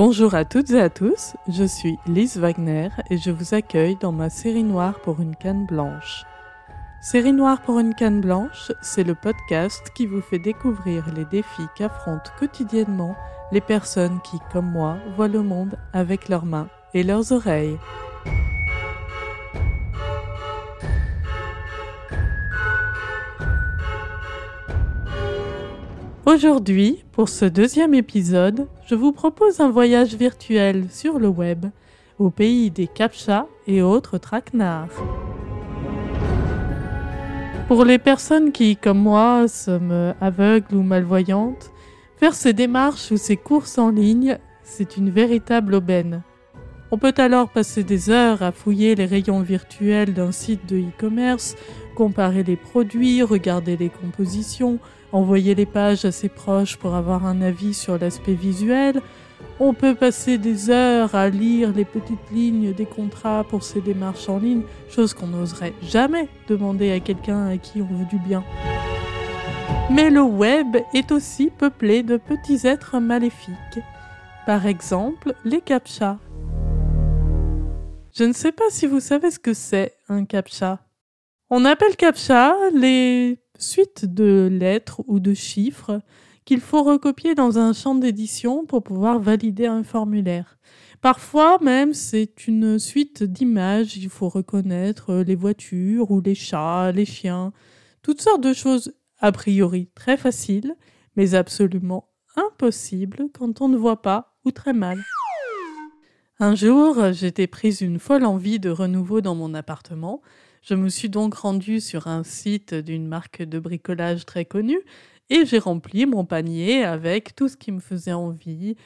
Bonjour à toutes et à tous, je suis Lise Wagner et je vous accueille dans ma série noire pour une canne blanche. Série noire pour une canne blanche, c'est le podcast qui vous fait découvrir les défis qu'affrontent quotidiennement les personnes qui, comme moi, voient le monde avec leurs mains et leurs oreilles. Aujourd'hui, pour ce deuxième épisode, je vous propose un voyage virtuel sur le web, au pays des captchas et autres traquenards. Pour les personnes qui, comme moi, sont aveugles ou malvoyantes, faire ces démarches ou ces courses en ligne, c'est une véritable aubaine. On peut alors passer des heures à fouiller les rayons virtuels d'un site de e-commerce, comparer les produits, regarder les compositions, envoyer les pages à ses proches pour avoir un avis sur l'aspect visuel. On peut passer des heures à lire les petites lignes des contrats pour ces démarches en ligne, chose qu'on n'oserait jamais demander à quelqu'un à qui on veut du bien. Mais le web est aussi peuplé de petits êtres maléfiques. Par exemple, les captchas. Je ne sais pas si vous savez ce que c'est un captcha. On appelle captcha les suite de lettres ou de chiffres qu'il faut recopier dans un champ d'édition pour pouvoir valider un formulaire. Parfois même, c'est une suite d'images, il faut reconnaître les voitures ou les chats, les chiens, toutes sortes de choses a priori très faciles, mais absolument impossibles quand on ne voit pas ou très mal. Un jour, j'étais prise une folle envie de renouveau dans mon appartement, je me suis donc rendue sur un site d'une marque de bricolage très connue et j'ai rempli mon panier avec tout ce qui me faisait envie.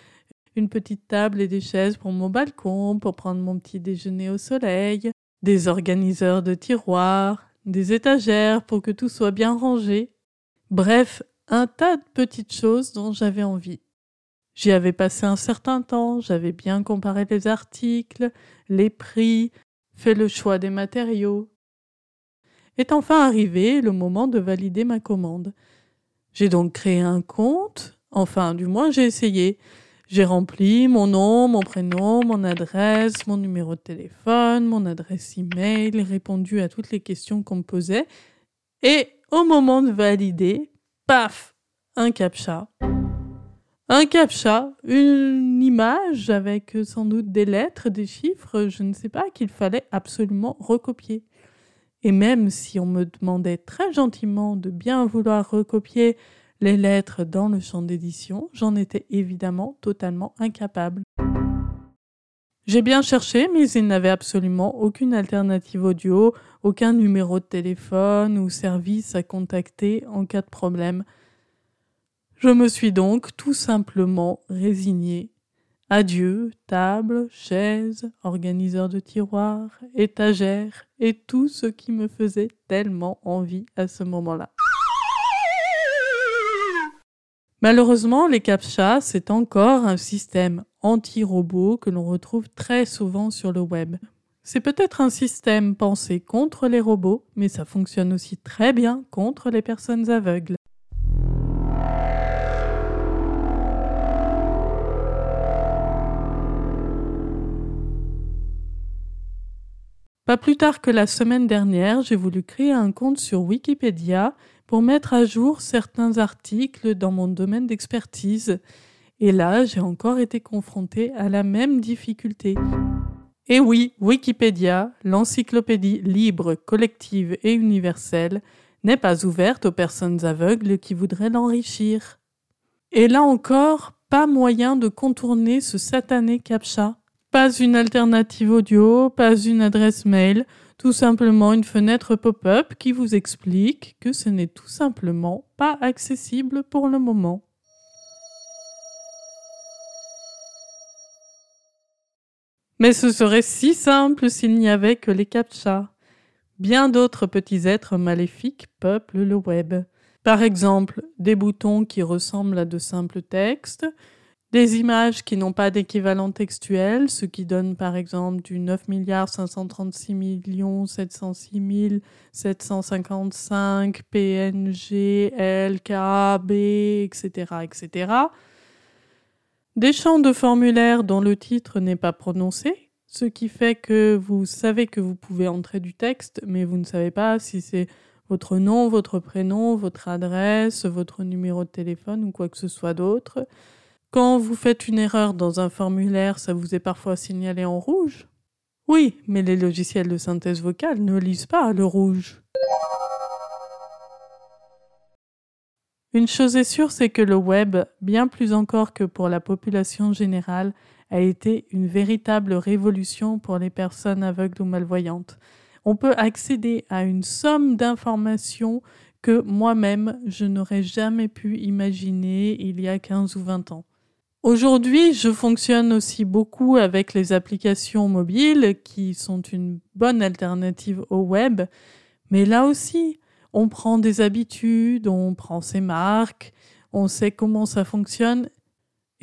Une petite table et des chaises pour mon balcon, pour prendre mon petit déjeuner au soleil, des organiseurs de tiroirs, des étagères pour que tout soit bien rangé. Bref, un tas de petites choses dont j'avais envie. J'y avais passé un certain temps, j'avais bien comparé les articles, les prix, fait le choix des matériaux, est enfin arrivé le moment de valider ma commande. J'ai donc créé un compte, enfin du moins j'ai essayé. J'ai rempli mon nom, mon prénom, mon adresse, mon numéro de téléphone, mon adresse email, répondu à toutes les questions qu'on me posait. Et au moment de valider, paf, un captcha. Un captcha, une image avec sans doute des lettres, des chiffres, je ne sais pas, qu'il fallait absolument recopier. Et même si on me demandait très gentiment de bien vouloir recopier les lettres dans le champ d'édition, j'en étais évidemment totalement incapable. J'ai bien cherché, mais il n'avait absolument aucune alternative audio, aucun numéro de téléphone ou service à contacter en cas de problème. Je me suis donc tout simplement résigné Adieu, table, chaise, organiseur de tiroirs, étagère et tout ce qui me faisait tellement envie à ce moment-là. Malheureusement, les CAPTCHA, c'est encore un système anti-robot que l'on retrouve très souvent sur le web. C'est peut-être un système pensé contre les robots, mais ça fonctionne aussi très bien contre les personnes aveugles. Pas plus tard que la semaine dernière, j'ai voulu créer un compte sur Wikipédia pour mettre à jour certains articles dans mon domaine d'expertise. Et là, j'ai encore été confrontée à la même difficulté. Et oui, Wikipédia, l'encyclopédie libre, collective et universelle, n'est pas ouverte aux personnes aveugles qui voudraient l'enrichir. Et là encore, pas moyen de contourner ce satané captcha. Pas une alternative audio, pas une adresse mail, tout simplement une fenêtre pop-up qui vous explique que ce n'est tout simplement pas accessible pour le moment. Mais ce serait si simple s'il n'y avait que les captchas. Bien d'autres petits êtres maléfiques peuplent le web. Par exemple, des boutons qui ressemblent à de simples textes, des images qui n'ont pas d'équivalent textuel, ce qui donne par exemple du 9 536 706 755 PNG, LKB, etc., etc. Des champs de formulaire dont le titre n'est pas prononcé, ce qui fait que vous savez que vous pouvez entrer du texte, mais vous ne savez pas si c'est votre nom, votre prénom, votre adresse, votre numéro de téléphone ou quoi que ce soit d'autre. Quand vous faites une erreur dans un formulaire, ça vous est parfois signalé en rouge? Oui, mais les logiciels de synthèse vocale ne lisent pas le rouge. Une chose est sûre, c'est que le web, bien plus encore que pour la population générale, a été une véritable révolution pour les personnes aveugles ou malvoyantes. On peut accéder à une somme d'informations que moi-même je n'aurais jamais pu imaginer il y a 15 ou 20 ans. Aujourd'hui, je fonctionne aussi beaucoup avec les applications mobiles qui sont une bonne alternative au web, mais là aussi, on prend des habitudes, on prend ses marques, on sait comment ça fonctionne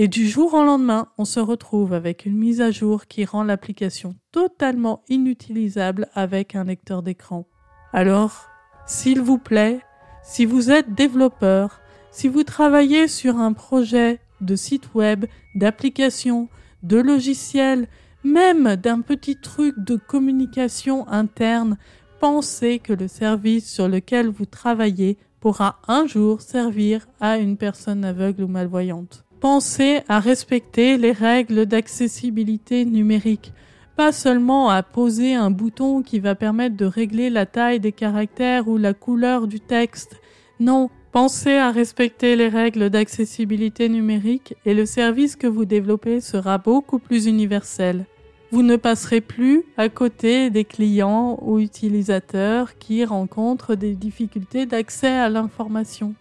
et du jour au lendemain, on se retrouve avec une mise à jour qui rend l'application totalement inutilisable avec un lecteur d'écran. Alors, s'il vous plaît, si vous êtes développeur, si vous travaillez sur un projet de site web, d'application, de logiciel, même d'un petit truc de communication interne, pensez que le service sur lequel vous travaillez pourra un jour servir à une personne aveugle ou malvoyante. Pensez à respecter les règles d'accessibilité numérique, pas seulement à poser un bouton qui va permettre de régler la taille des caractères ou la couleur du texte. Non, pensez à respecter les règles d'accessibilité numérique et le service que vous développez sera beaucoup plus universel. Vous ne passerez plus à côté des clients ou utilisateurs qui rencontrent des difficultés d'accès à l'information.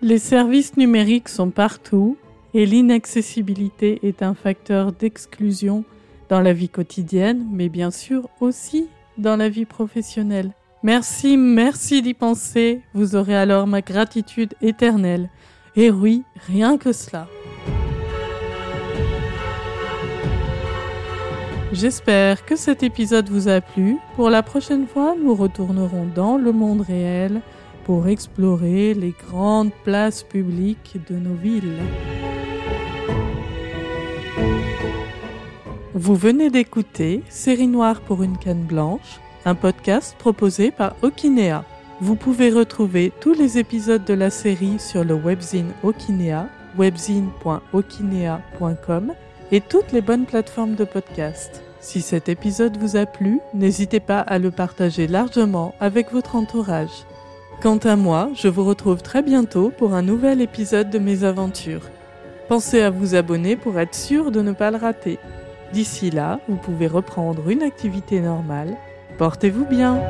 Les services numériques sont partout et l'inaccessibilité est un facteur d'exclusion dans la vie quotidienne, mais bien sûr aussi dans la vie professionnelle. Merci, merci d'y penser, vous aurez alors ma gratitude éternelle. Et oui, rien que cela. J'espère que cet épisode vous a plu. Pour la prochaine fois, nous retournerons dans le monde réel pour explorer les grandes places publiques de nos villes. Vous venez d'écouter Série Noire pour une canne blanche, un podcast proposé par Okinea. Vous pouvez retrouver tous les épisodes de la série sur le webzine Okinea, webzine.okinea.com et toutes les bonnes plateformes de podcast. Si cet épisode vous a plu, n'hésitez pas à le partager largement avec votre entourage. Quant à moi, je vous retrouve très bientôt pour un nouvel épisode de mes aventures. Pensez à vous abonner pour être sûr de ne pas le rater. D'ici là, vous pouvez reprendre une activité normale. Portez-vous bien